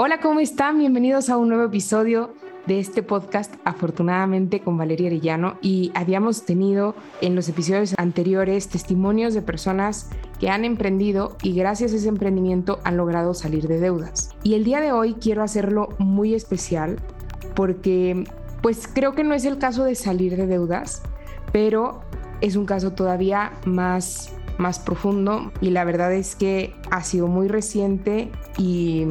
Hola, ¿cómo están? Bienvenidos a un nuevo episodio de este podcast, afortunadamente con Valeria Arellano. Y habíamos tenido en los episodios anteriores testimonios de personas que han emprendido y gracias a ese emprendimiento han logrado salir de deudas. Y el día de hoy quiero hacerlo muy especial porque pues creo que no es el caso de salir de deudas, pero es un caso todavía más más profundo y la verdad es que ha sido muy reciente y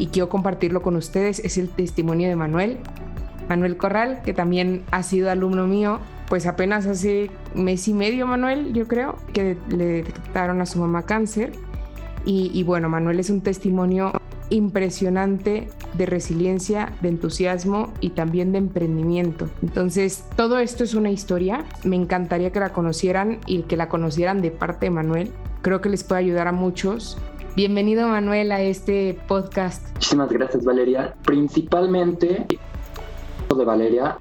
y quiero compartirlo con ustedes es el testimonio de Manuel. Manuel Corral, que también ha sido alumno mío, pues apenas hace mes y medio, Manuel, yo creo, que le detectaron a su mamá cáncer. Y, bueno, Manuel es un testimonio impresionante de resiliencia, de entusiasmo y también de emprendimiento. Entonces, todo esto es una historia. Me encantaría que la conocieran y que la conocieran de parte de Manuel. Creo que les puede ayudar a muchos Bienvenido Manuel a este podcast. Muchísimas gracias Valeria. Principalmente de Valeria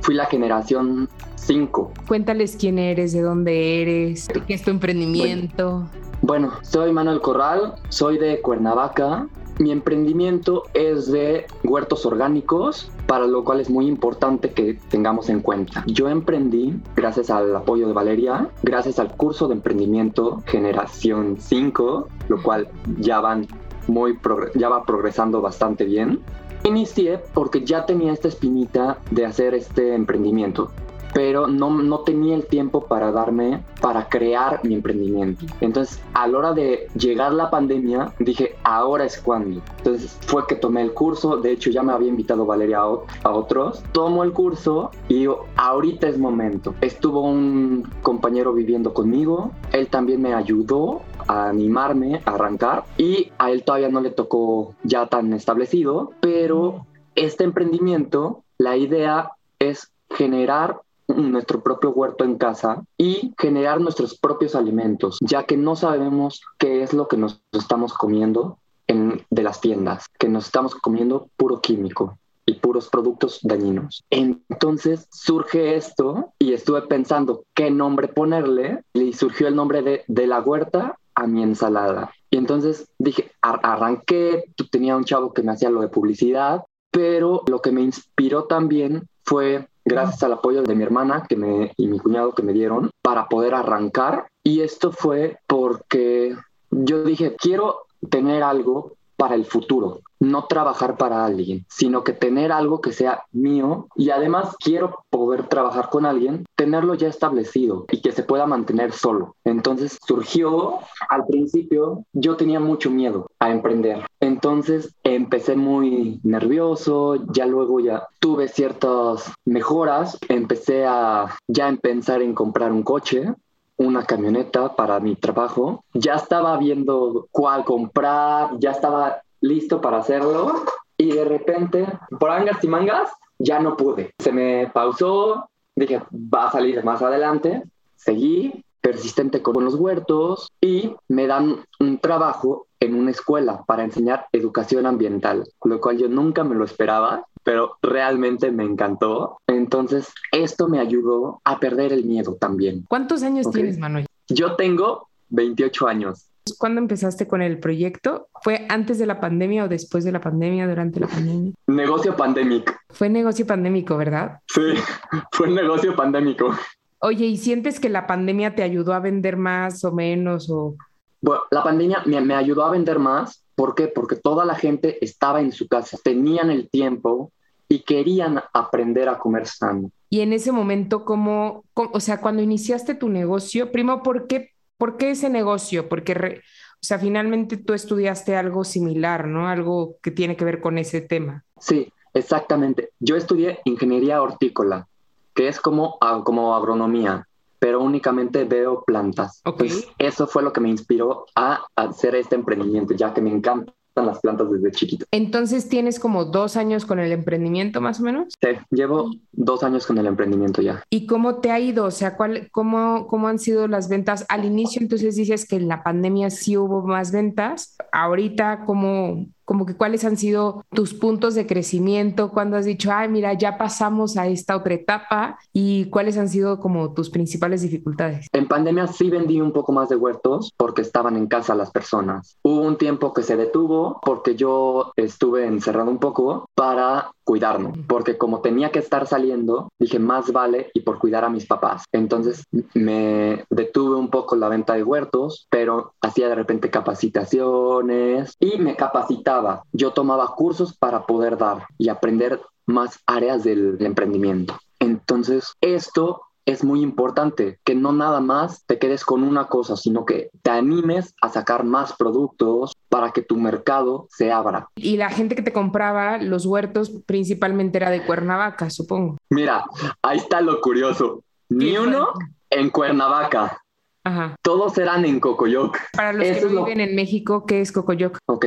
fui la generación 5. Cuéntales quién eres, de dónde eres, qué es tu emprendimiento. Bueno, bueno, soy Manuel Corral, soy de Cuernavaca, mi emprendimiento es de huertos orgánicos, para lo cual es muy importante que tengamos en cuenta. Yo emprendí gracias al apoyo de Valeria, gracias al curso de emprendimiento Generación 5, lo cual ya van muy ya va progresando bastante bien. Inicié porque ya tenía esta espinita de hacer este emprendimiento pero no, no tenía el tiempo para darme, para crear mi emprendimiento. Entonces, a la hora de llegar la pandemia, dije, ahora es cuando. Entonces, fue que tomé el curso, de hecho ya me había invitado Valeria a, a otros, tomo el curso y digo, ahorita es momento. Estuvo un compañero viviendo conmigo, él también me ayudó a animarme a arrancar y a él todavía no le tocó ya tan establecido, pero este emprendimiento, la idea es generar nuestro propio huerto en casa y generar nuestros propios alimentos, ya que no sabemos qué es lo que nos estamos comiendo en, de las tiendas, que nos estamos comiendo puro químico y puros productos dañinos. Entonces surge esto y estuve pensando qué nombre ponerle y surgió el nombre de, de la huerta a mi ensalada. Y entonces dije, arranqué, tenía un chavo que me hacía lo de publicidad, pero lo que me inspiró también fue gracias al apoyo de mi hermana que me, y mi cuñado que me dieron para poder arrancar. Y esto fue porque yo dije, quiero tener algo para el futuro, no trabajar para alguien, sino que tener algo que sea mío y además quiero poder trabajar con alguien, tenerlo ya establecido y que se pueda mantener solo. Entonces surgió, al principio yo tenía mucho miedo a emprender, entonces empecé muy nervioso, ya luego ya tuve ciertas mejoras, empecé a ya en pensar en comprar un coche, una camioneta para mi trabajo. Ya estaba viendo cuál comprar, ya estaba listo para hacerlo y de repente, por angas y mangas, ya no pude. Se me pausó, dije, va a salir más adelante. Seguí persistente con los huertos y me dan un trabajo en una escuela para enseñar educación ambiental, lo cual yo nunca me lo esperaba, pero realmente me encantó. Entonces, esto me ayudó a perder el miedo también. ¿Cuántos años tienes, Manuel? Yo tengo 28 años. ¿Cuándo empezaste con el proyecto? ¿Fue antes de la pandemia o después de la pandemia, durante la pandemia? Negocio pandémico. Fue negocio pandémico, ¿verdad? Sí, fue negocio pandémico. Oye, ¿y sientes que la pandemia te ayudó a vender más o menos? O... Bueno, la pandemia me, me ayudó a vender más. ¿Por qué? Porque toda la gente estaba en su casa, tenían el tiempo y querían aprender a comer sano. Y en ese momento, ¿cómo, o sea, cuando iniciaste tu negocio, primo, ¿por qué, por qué ese negocio? Porque, o sea, finalmente tú estudiaste algo similar, ¿no? Algo que tiene que ver con ese tema. Sí, exactamente. Yo estudié ingeniería hortícola que es como, como agronomía, pero únicamente veo plantas. Okay. eso fue lo que me inspiró a hacer este emprendimiento, ya que me encantan las plantas desde chiquito. Entonces tienes como dos años con el emprendimiento más o menos. Sí, llevo dos años con el emprendimiento ya. ¿Y cómo te ha ido? O sea, ¿cuál, cómo, ¿cómo han sido las ventas? Al inicio entonces dices que en la pandemia sí hubo más ventas. Ahorita, ¿cómo, como que cuáles han sido tus puntos de crecimiento, cuando has dicho, ay, mira, ya pasamos a esta otra etapa y cuáles han sido como tus principales dificultades. En pandemia sí vendí un poco más de huertos porque estaban en casa las personas. Hubo un tiempo que se detuvo porque yo estuve encerrado un poco para cuidarnos, porque como tenía que estar saliendo, dije más vale y por cuidar a mis papás. Entonces me detuve un poco la venta de huertos, pero hacía de repente capacitaciones y me capacitaba. Yo tomaba cursos para poder dar y aprender más áreas del emprendimiento. Entonces, esto es muy importante que no nada más te quedes con una cosa, sino que te animes a sacar más productos para que tu mercado se abra. Y la gente que te compraba los huertos principalmente era de Cuernavaca, supongo. Mira, ahí está lo curioso. Ni uno en Cuernavaca. Ajá. Todos eran en Cocoyoc. Para los que viven en México, ¿qué es Cocoyoc? Ok,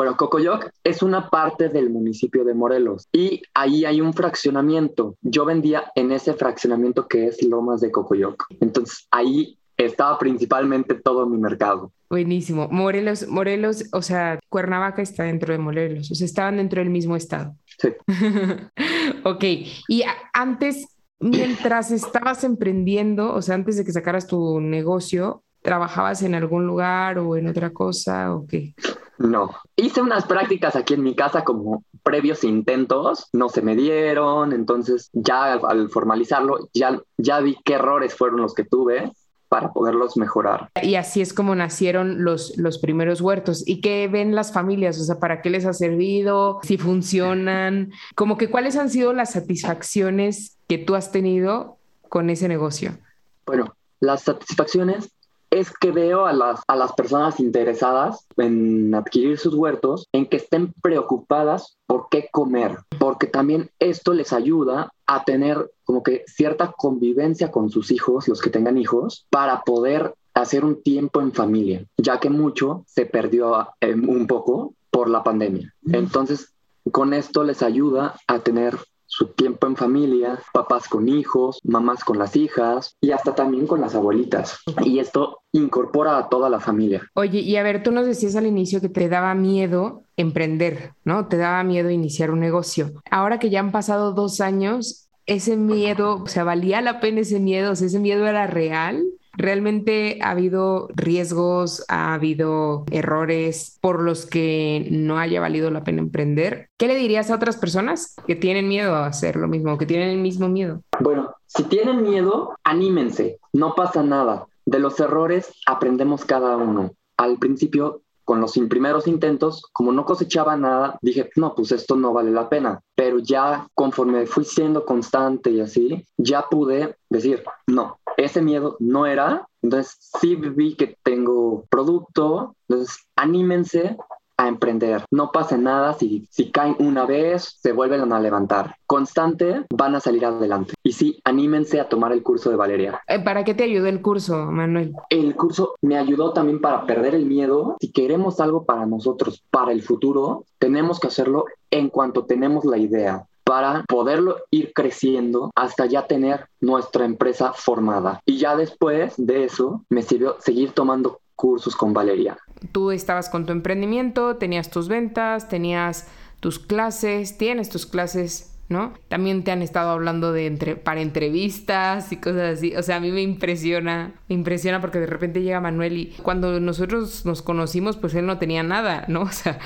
bueno, Cocoyoc es una parte del municipio de Morelos y ahí hay un fraccionamiento. Yo vendía en ese fraccionamiento que es Lomas de Cocoyoc. Entonces ahí estaba principalmente todo mi mercado. Buenísimo. Morelos, Morelos, o sea, Cuernavaca está dentro de Morelos, o sea, estaban dentro del mismo estado. Sí. ok. Y antes, mientras estabas emprendiendo, o sea, antes de que sacaras tu negocio, ¿trabajabas en algún lugar o en otra cosa o qué? No, hice unas prácticas aquí en mi casa como previos intentos, no se me dieron, entonces ya al, formalizarlo ya, ya vi qué errores fueron los que tuve para poderlos mejorar. Y así es como nacieron los, los primeros huertos. ¿Y qué ven las familias? O sea, ¿para qué les ha servido? ¿Si funcionan? Como que cuáles han sido las satisfacciones que tú has tenido con ese negocio? Bueno, las satisfacciones es que veo a las, a las personas interesadas en adquirir sus huertos en que estén preocupadas por qué comer, porque también esto les ayuda a tener como que cierta convivencia con sus hijos, los que tengan hijos, para poder hacer un tiempo en familia, ya que mucho se perdió eh, un poco por la pandemia. Entonces, con esto les ayuda a tener su tiempo en familia, papás con hijos, mamás con las hijas y hasta también con las abuelitas. Y esto incorpora a toda la familia. Oye, y a ver, tú nos decías al inicio que te daba miedo emprender, ¿no? Te daba miedo iniciar un negocio. Ahora que ya han pasado dos años, ese miedo, o sea, valía la pena ese miedo, o ese miedo era real. Realmente ha habido riesgos, ha habido errores por los que no haya valido la pena emprender. ¿Qué le dirías a otras personas que tienen miedo a hacer lo mismo, que tienen el mismo miedo? Bueno, si tienen miedo, anímense, no pasa nada. De los errores aprendemos cada uno. Al principio con los primeros intentos, como no cosechaba nada, dije, no, pues esto no vale la pena. Pero ya conforme fui siendo constante y así, ya pude decir, no, ese miedo no era. Entonces sí vi que tengo producto. Entonces anímense a emprender. No pasa nada si, si caen una vez, se vuelven a levantar. Constante, van a salir adelante. Y sí, anímense a tomar el curso de Valeria. Eh, ¿Para qué te ayudó el curso, Manuel? El curso me ayudó también para perder el miedo. Si queremos algo para nosotros, para el futuro, tenemos que hacerlo en cuanto tenemos la idea para poderlo ir creciendo hasta ya tener nuestra empresa formada. Y ya después de eso me sirvió seguir tomando cursos con Valeria. Tú estabas con tu emprendimiento, tenías tus ventas, tenías tus clases, tienes tus clases ¿no? También te han estado hablando de entre, para entrevistas y cosas así. O sea, a mí me impresiona, me impresiona porque de repente llega Manuel y cuando nosotros nos conocimos, pues él no tenía nada, ¿no? O sea,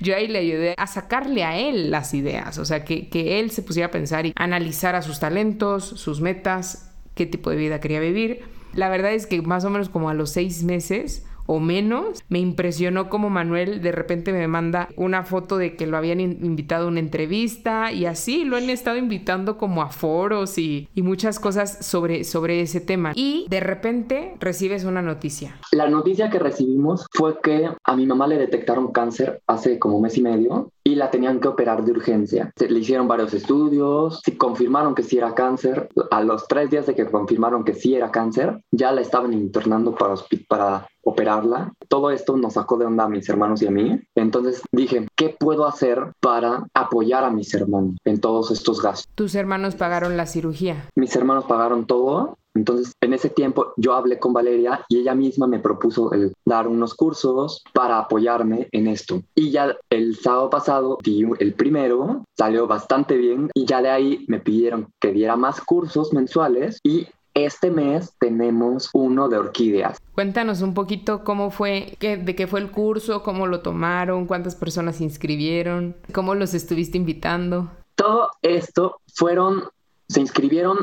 yo ahí le ayudé a sacarle a él las ideas, o sea, que, que él se pusiera a pensar y analizar a sus talentos, sus metas, qué tipo de vida quería vivir la verdad es que más o menos como a los seis meses o menos, me impresionó como Manuel de repente me manda una foto de que lo habían invitado a una entrevista y así lo han estado invitando como a foros y, y, muchas cosas sobre, sobre ese tema. Y de repente recibes una noticia. La noticia que recibimos fue que a mi mamá le detectaron cáncer hace como mes y medio y la tenían que operar de urgencia. Se le hicieron varios estudios, si confirmaron que sí era cáncer. A los tres días de que confirmaron que sí era cáncer, ya la estaban internando para, para operarla. Todo esto nos sacó de onda a mis hermanos y a mí. Entonces dije, ¿qué puedo hacer para apoyar a mis hermanos en todos estos gastos? ¿Tus hermanos pagaron la cirugía? Mis hermanos pagaron todo Entonces, en ese tiempo yo hablé con Valeria y ella misma me propuso el dar unos cursos para apoyarme en esto. Y ya el sábado pasado di el primero, salió bastante bien y ya de ahí me pidieron que diera más cursos mensuales y este mes tenemos uno de orquídeas. Cuéntanos un poquito cómo fue, de qué fue el curso, cómo lo tomaron, cuántas personas se inscribieron, cómo los estuviste invitando. Todo esto fueron, se inscribieron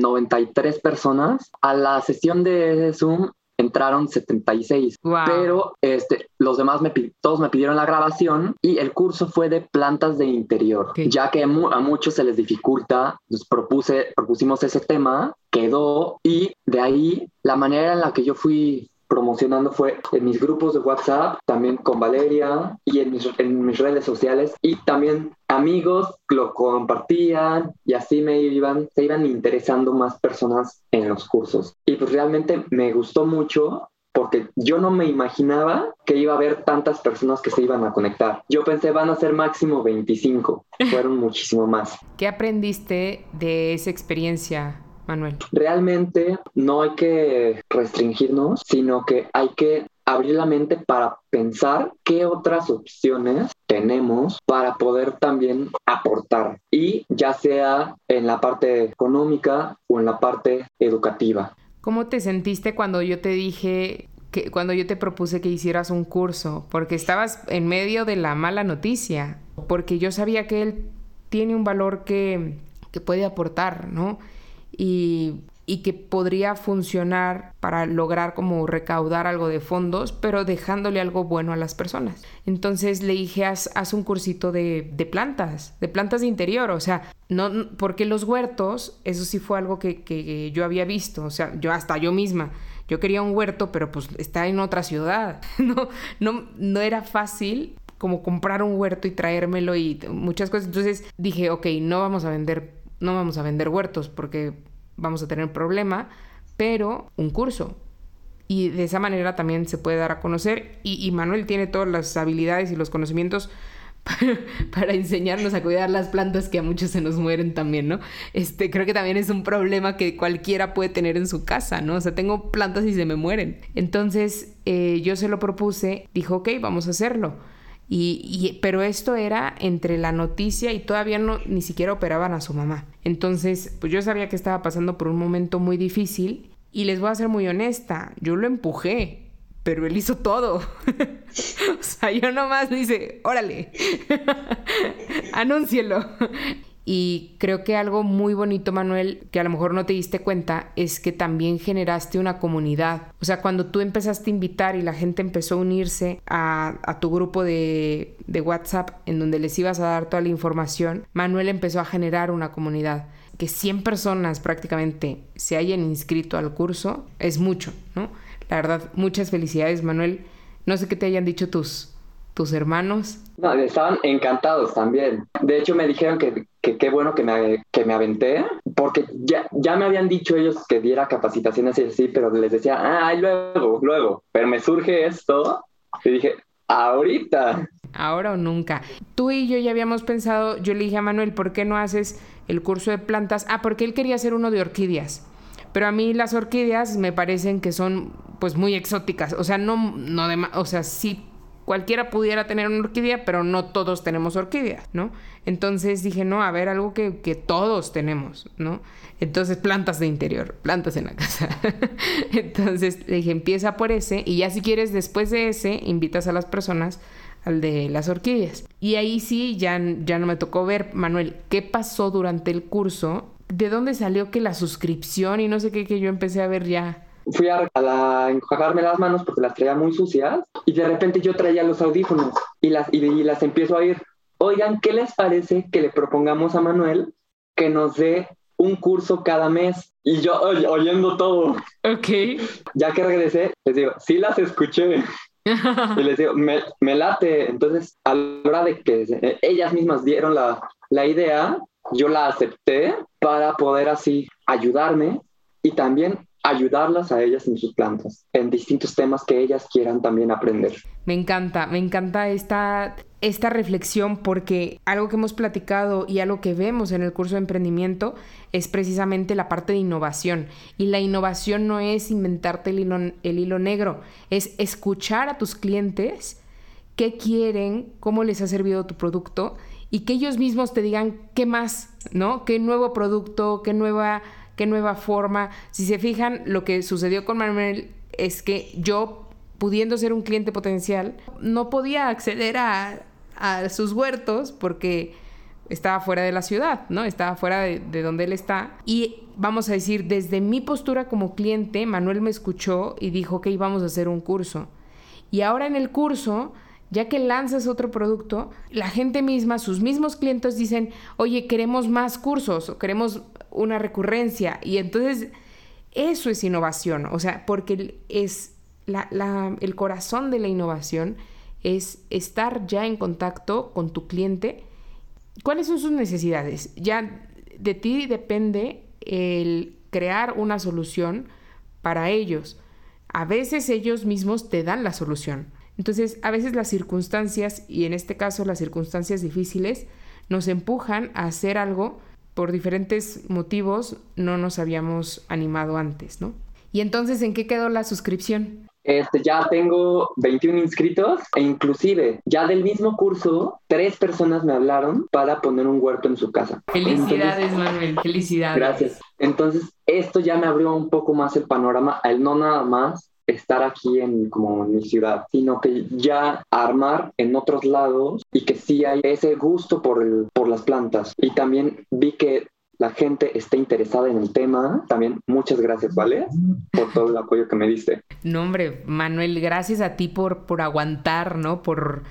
93 personas. A la sesión de Zoom entraron 76, pero este, los demás me, todos me pidieron la grabación y el curso fue de plantas de interior, ya que a muchos se les dificulta, nos propuse, propusimos ese tema, quedó y de ahí la manera en la que yo fui promocionando fue en mis grupos de WhatsApp, también con Valeria y en mis, en mis redes sociales y también amigos lo compartían y así me iban, se iban interesando más personas en los cursos. Y pues realmente me gustó mucho porque yo no me imaginaba que iba a haber tantas personas que se iban a conectar. Yo pensé van a ser máximo 25, fueron muchísimo más. ¿Qué aprendiste de esa experiencia? Manuel? Realmente no hay que restringirnos, sino que hay que abrir la mente para pensar qué otras opciones tenemos para poder también aportar y ya sea en la parte económica o en la parte educativa. ¿Cómo te sentiste cuando yo te dije que cuando yo te propuse que hicieras un curso? Porque estabas en medio de la mala noticia, porque yo sabía que él tiene un valor que, que puede aportar, ¿no? y, que podría funcionar para lograr como recaudar algo de fondos, pero dejándole algo bueno a las personas. Entonces le dije, haz, un cursito de, plantas, de plantas de interior, o sea, no, porque los huertos, eso sí fue algo que, que yo había visto, o sea, yo hasta yo misma, yo quería un huerto, pero pues está en otra ciudad, no, no, no era fácil como comprar un huerto y traérmelo y muchas cosas. Entonces dije, ok, no vamos a vender no vamos a vender huertos porque vamos a tener problema, pero un curso. Y de esa manera también se puede dar a conocer. Y, Manuel tiene todas las habilidades y los conocimientos para, enseñarnos a cuidar las plantas que a muchos se nos mueren también, ¿no? Este, creo que también es un problema que cualquiera puede tener en su casa, ¿no? O sea, tengo plantas y se me mueren. Entonces, eh, yo se lo propuse, dijo, ok, vamos a hacerlo. Y, pero esto era entre la noticia y todavía no ni siquiera operaban a su mamá. Entonces, pues yo sabía que estaba pasando por un momento muy difícil y les voy a ser muy honesta, yo lo empujé, pero él hizo todo. o sea, yo nomás dice, órale, anúncielo. Y creo que algo muy bonito, Manuel, que a lo mejor no te diste cuenta, es que también generaste una comunidad. O sea, cuando tú empezaste a invitar y la gente empezó a unirse a, tu grupo de, WhatsApp en donde les ibas a dar toda la información, Manuel empezó a generar una comunidad. Que 100 personas prácticamente se hayan inscrito al curso es mucho, ¿no? La verdad, muchas felicidades, Manuel. No sé qué te hayan dicho tus, tus hermanos? No, estaban encantados también. De hecho, me dijeron que qué bueno que me, que me aventé, porque ya, ya me habían dicho ellos que diera capacitaciones y así, pero les decía, ay, luego, luego. Pero me surge esto y dije, ahorita. Ahora o nunca. Tú y yo ya habíamos pensado, yo le dije a Manuel, ¿por qué no haces el curso de plantas? Ah, porque él quería hacer uno de orquídeas. Pero a mí las orquídeas me parecen que son pues muy exóticas. O sea, no, no de, o sea, sí cualquiera pudiera tener una orquídea, pero no todos tenemos orquídeas, ¿no? Entonces dije, no, a ver, algo que, que todos tenemos, ¿no? Entonces, plantas de interior, plantas en la casa. Entonces dije, empieza por ese y ya si quieres, después de ese, invitas a las personas al de las orquídeas. Y ahí sí, ya, ya no me tocó ver, Manuel, qué pasó durante el curso, de dónde salió que la suscripción y no sé qué, que yo empecé a ver ya fui a, a enjuagarme las manos porque las traía muy sucias y de repente yo traía los audífonos y las, y, las empiezo a ir. Oigan, ¿qué les parece que le propongamos a Manuel que nos dé un curso cada mes? Y yo oyendo todo. Ok. Ya que regresé, les digo, sí las escuché. y les digo, me, me, late. Entonces, a la hora de que ellas mismas dieron la, la idea, yo la acepté para poder así ayudarme y también ayudarlas a ellas en sus plantas, en distintos temas que ellas quieran también aprender. Me encanta, me encanta esta, esta reflexión porque algo que hemos platicado y algo que vemos en el curso de emprendimiento es precisamente la parte de innovación. Y la innovación no es inventarte el hilo, el hilo negro, es escuchar a tus clientes qué quieren, cómo les ha servido tu producto y que ellos mismos te digan qué más, ¿no? ¿Qué nuevo producto, qué nueva qué nueva forma. Si se fijan, lo que sucedió con Manuel es que yo, pudiendo ser un cliente potencial, no podía acceder a, sus huertos porque estaba fuera de la ciudad, ¿no? Estaba fuera de, de, donde él está. Y vamos a decir, desde mi postura como cliente, Manuel me escuchó y dijo que íbamos a hacer un curso. Y ahora en el curso, ya que lanzas otro producto, la gente misma, sus mismos clientes dicen, oye, queremos más cursos o queremos una recurrencia. Y entonces eso es innovación, o sea, porque es el corazón de la innovación es estar ya en contacto con tu cliente. ¿Cuáles son sus necesidades? Ya de ti depende el crear una solución para ellos. A veces ellos mismos te dan la solución. Entonces, a veces las circunstancias, y en este caso las circunstancias difíciles, nos empujan a hacer algo por diferentes motivos no nos habíamos animado antes, ¿no? Y entonces, ¿en qué quedó la suscripción? Este, ya tengo 21 inscritos e inclusive ya del mismo curso, tres personas me hablaron para poner un huerto en su casa. Felicidades, Manuel, felicidades. Gracias. Entonces, esto ya me abrió un poco más el panorama, el no nada más estar aquí en como mi ciudad, sino que ya armar en otros lados y que sí hay ese gusto por, el, por las plantas. Y también vi que la gente está interesada en el tema. También muchas gracias, ¿vale? Por todo el apoyo que me diste. No, hombre, Manuel, gracias a ti por, por aguantar, ¿no? Por,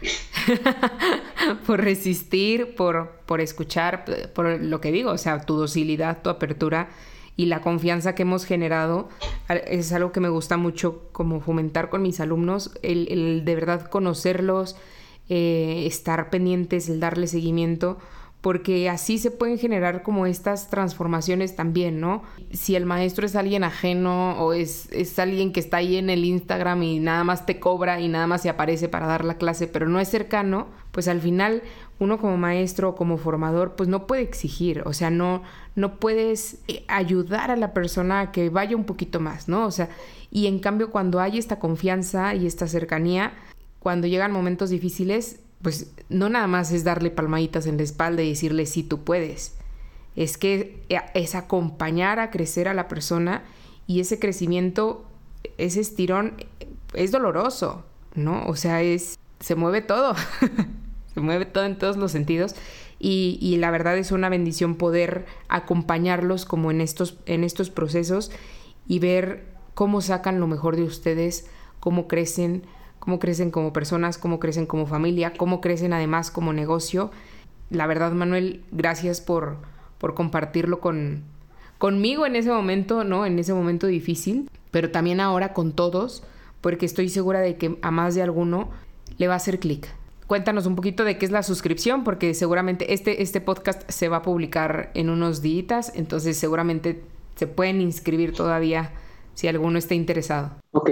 por resistir, por, por escuchar, por lo que digo, o sea, tu docilidad, tu apertura y la confianza que hemos generado es algo que me gusta mucho como fomentar con mis alumnos, el, de verdad conocerlos, eh, estar pendientes, el darle seguimiento, porque así se pueden generar como estas transformaciones también, ¿no? Si el maestro es alguien ajeno o es, es alguien que está ahí en el Instagram y nada más te cobra y nada más se aparece para dar la clase, pero no es cercano, pues al final uno como maestro o como formador, pues no puede exigir, o sea, no, no puedes eh, ayudar a la persona a que vaya un poquito más, ¿no? O sea, y en cambio cuando hay esta confianza y esta cercanía, cuando llegan momentos difíciles, pues no nada más es darle palmaditas en la espalda y decirle sí tú puedes. Es que eh, es acompañar a crecer a la persona y ese crecimiento, ese estirón es doloroso, ¿no? O sea, es se mueve todo. se mueve todo en todos los sentidos y, y, la verdad es una bendición poder acompañarlos como en estos, en estos procesos y ver cómo sacan lo mejor de ustedes, cómo crecen, cómo crecen como personas, cómo crecen como familia, cómo crecen además como negocio. La verdad, Manuel, gracias por, por compartirlo con, conmigo en ese momento, ¿no? En ese momento difícil, pero también ahora con todos, porque estoy segura de que a más de alguno le va a hacer clic. Cuéntanos un poquito de qué es la suscripción, porque seguramente este, este podcast se va a publicar en unos días, entonces seguramente se pueden inscribir todavía si alguno está interesado. Ok,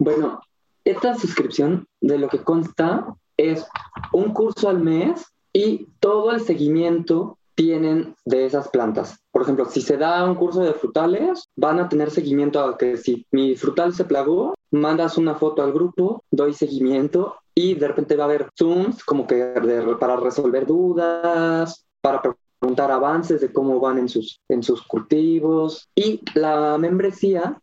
bueno, esta suscripción de lo que consta es un curso al mes y todo el seguimiento tienen de esas plantas. Por ejemplo, si se da un curso de frutales, van a tener seguimiento a que si mi frutal se plagó, mandas una foto al grupo, doy seguimiento y de repente va a haber Zooms como que para resolver dudas, para preguntar avances de cómo van en sus, en sus cultivos. Y la membresía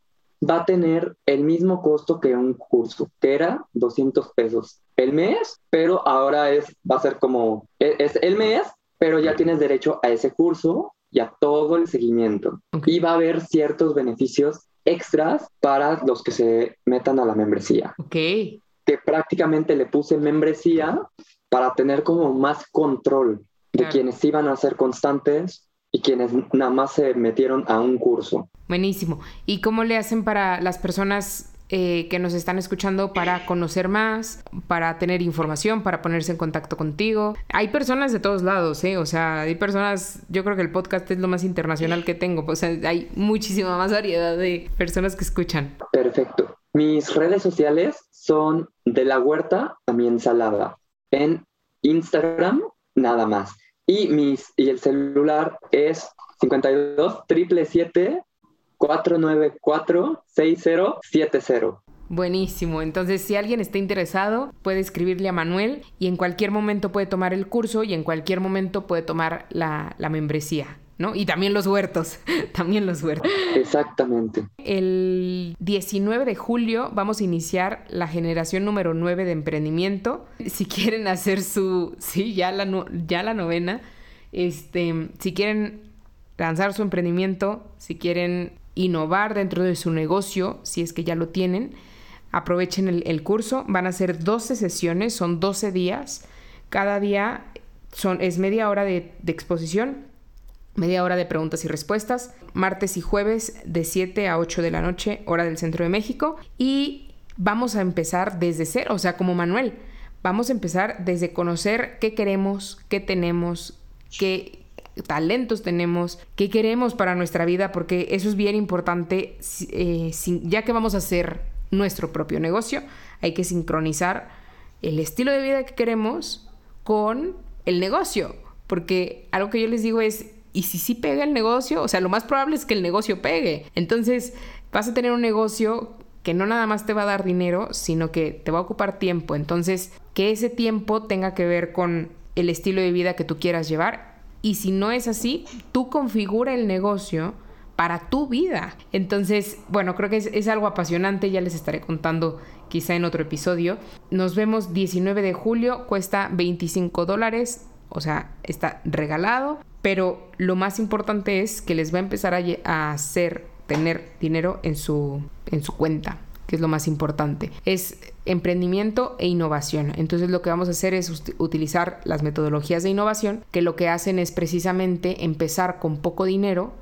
va a tener el mismo costo que un curso, que era 200 pesos el mes, pero ahora es, va a ser como, e, es, el mes, pero ya tienes derecho a ese curso y a todo el seguimiento. Y va a haber ciertos beneficios extras para los que se metan a la membresía. Ok. Que prácticamente le puse membresía para tener como más control de quienes iban a ser constantes y quienes nada más se metieron a un curso. Buenísimo. ¿Y cómo le hacen para las personas eh, que nos están escuchando para conocer más, para tener información, para ponerse en contacto contigo. Hay personas de todos lados, ¿eh? O sea, hay personas, yo creo que el podcast es lo más internacional que tengo, o sea, hay muchísima más variedad de personas que escuchan. Perfecto. Mis redes sociales son de la huerta a mi ensalada. En Instagram, nada más. Y, mis, y el celular es 52 777 494 6070. Buenísimo. Entonces, si alguien está interesado, puede escribirle a Manuel y en cualquier momento puede tomar el curso y en cualquier momento puede tomar la, la membresía. ¿No? Y también los huertos, también los huertos. Exactamente. El 19 de julio vamos a iniciar la generación número 9 de emprendimiento. Si quieren hacer su, sí, ya la, ya la novena, este, si quieren lanzar su emprendimiento, si quieren innovar dentro de su negocio, si es que ya lo tienen, aprovechen el, curso. Van a ser 12 sesiones, son 12 días. Cada día son, es media hora de, de exposición media hora de preguntas y respuestas, martes y jueves de 7 a 8 de la noche, hora del centro de México. Y vamos a empezar desde cero, o sea, como Manuel, vamos a empezar desde conocer qué queremos, qué tenemos, qué talentos tenemos, qué queremos para nuestra vida, porque eso es bien importante, eh, ya que vamos a hacer nuestro propio negocio, hay que sincronizar el estilo de vida que queremos con el negocio, porque algo que yo les digo es, y si sí pega el negocio, o sea, lo más probable es que el negocio pegue. Entonces, vas a tener un negocio que no nada más te va a dar dinero, sino que te va a ocupar tiempo. Entonces, que ese tiempo tenga que ver con el estilo de vida que tú quieras llevar. Y si no es así, tú configura el negocio para tu vida. Entonces, bueno, creo que es, es, algo apasionante, ya les estaré contando quizá en otro episodio. Nos vemos 19 de julio, cuesta 25 dólares, o sea, está regalado pero lo más importante es que les va a empezar a, hacer tener dinero en su, en su cuenta que es lo más importante. Es emprendimiento e innovación. Entonces lo que vamos a hacer es utilizar las metodologías de innovación que lo que hacen es precisamente empezar con poco dinero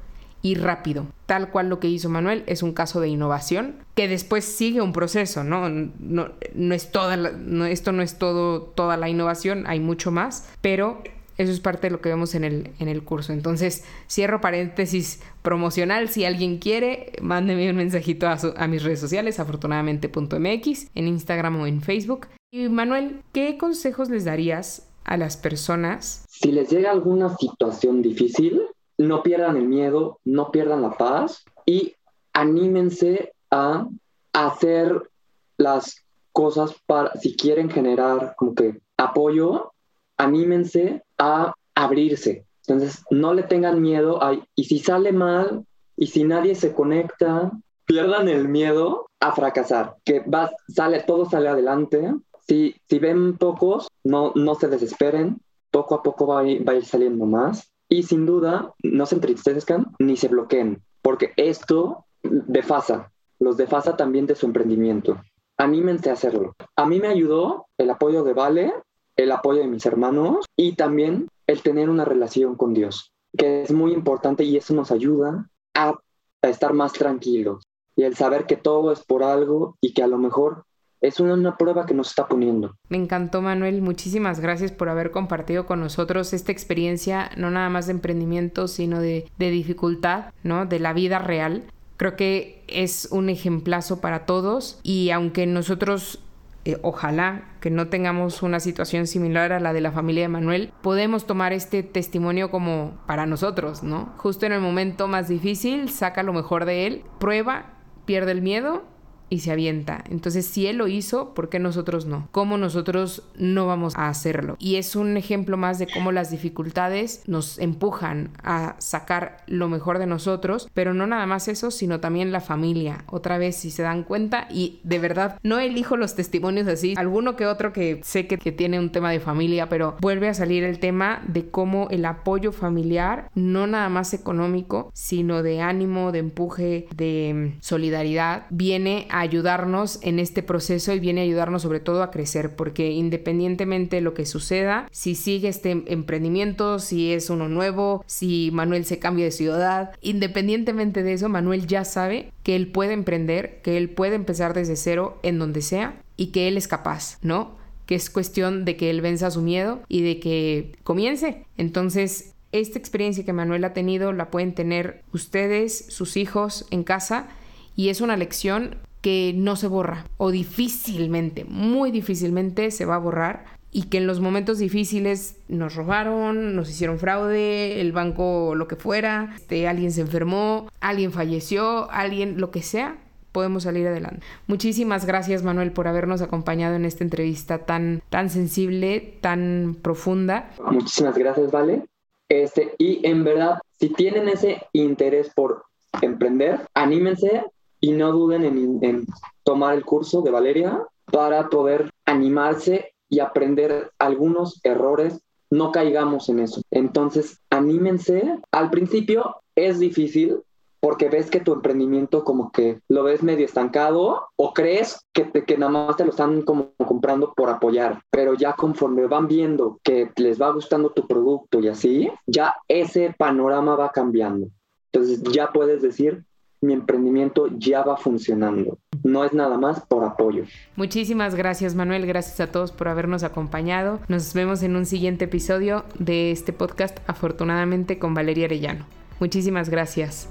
y rápido. Tal cual lo que hizo Manuel es un caso de innovación que después sigue un proceso, ¿no? No, no es toda no, esto no es todo toda la innovación, hay mucho más, pero eso es parte de lo que vemos en el, en el curso. Entonces, cierro paréntesis promocional. Si alguien quiere, mándeme un mensajito a, a mis redes sociales, afortunadamente.mx, en Instagram o en Facebook. Y Manuel, ¿qué consejos les darías a las personas? Si les llega alguna situación difícil, no pierdan el miedo, no pierdan la paz y anímense a hacer las cosas para, si quieren generar como que apoyo, anímense a abrirse. Entonces, no le tengan miedo. y si sale mal, y si nadie se conecta, pierdan el miedo a fracasar. Que va, sale, todo sale adelante. Si, si ven pocos, no, no se desesperen. Poco a poco va a, ir, va a ir saliendo más. Y sin duda, no se entristezcan ni se bloqueen, porque esto defasa, los defasa también de su emprendimiento. Anímense a hacerlo. A mí me ayudó el apoyo de Vale el apoyo de mis hermanos y también el tener una relación con Dios, que es muy importante y eso nos ayuda a, estar más tranquilos y el saber que todo es por algo y que a lo mejor es una, prueba que nos está poniendo. Me encantó Manuel, muchísimas gracias por haber compartido con nosotros esta experiencia, no nada más de emprendimiento, sino de, de dificultad, ¿no? De la vida real. Creo que es un ejemplazo para todos y aunque nosotros eh, ojalá que no tengamos una situación similar a la de la familia de Manuel, podemos tomar este testimonio como para nosotros, ¿no? Justo en el momento más difícil, saca lo mejor de él, prueba, pierde el miedo y se avienta. Entonces, si él lo hizo, ¿por qué nosotros no? ¿Cómo nosotros no vamos a hacerlo? Y es un ejemplo más de cómo las dificultades nos empujan a sacar lo mejor de nosotros, pero no nada más eso, sino también la familia. Otra vez, si se dan cuenta, y de verdad, no elijo los testimonios así, alguno que otro que sé que, que tiene un tema de familia, pero vuelve a salir el tema de cómo el apoyo familiar, no nada más económico, sino de ánimo, de empuje, de solidaridad, viene a ayudarnos en este proceso y viene a ayudarnos sobre todo a crecer, porque independientemente de lo que suceda, si sigue este emprendimiento, si es uno nuevo, si Manuel se cambia de ciudad, independientemente de eso, Manuel ya sabe que él puede emprender, que él puede empezar desde cero en donde sea y que él es capaz, ¿no? Que es cuestión de que él venza su miedo y de que comience. Entonces, esta experiencia que Manuel ha tenido la pueden tener ustedes, sus hijos en casa y es una lección que no se borra o difícilmente, muy difícilmente se va a borrar y que en los momentos difíciles nos robaron, nos hicieron fraude, el banco lo que fuera, este, alguien se enfermó, alguien falleció, alguien lo que sea, podemos salir adelante. Muchísimas gracias Manuel por habernos acompañado en esta entrevista tan, tan sensible, tan profunda. Muchísimas gracias, Vale. Este, y en verdad, si tienen ese interés por emprender, anímense y no duden en, tomar el curso de Valeria para poder animarse y aprender algunos errores no caigamos en eso. Entonces, anímense. Al principio es difícil porque ves que tu emprendimiento como que lo ves medio estancado o crees que, que nada más te lo están como comprando por apoyar, pero ya conforme van viendo que les va gustando tu producto y así, ya ese panorama va cambiando. Entonces ya puedes decir, mi emprendimiento ya va funcionando. No es nada más por apoyo. Muchísimas gracias Manuel, gracias a todos por habernos acompañado. Nos vemos en un siguiente episodio de este podcast, afortunadamente con Valeria Arellano. Muchísimas gracias.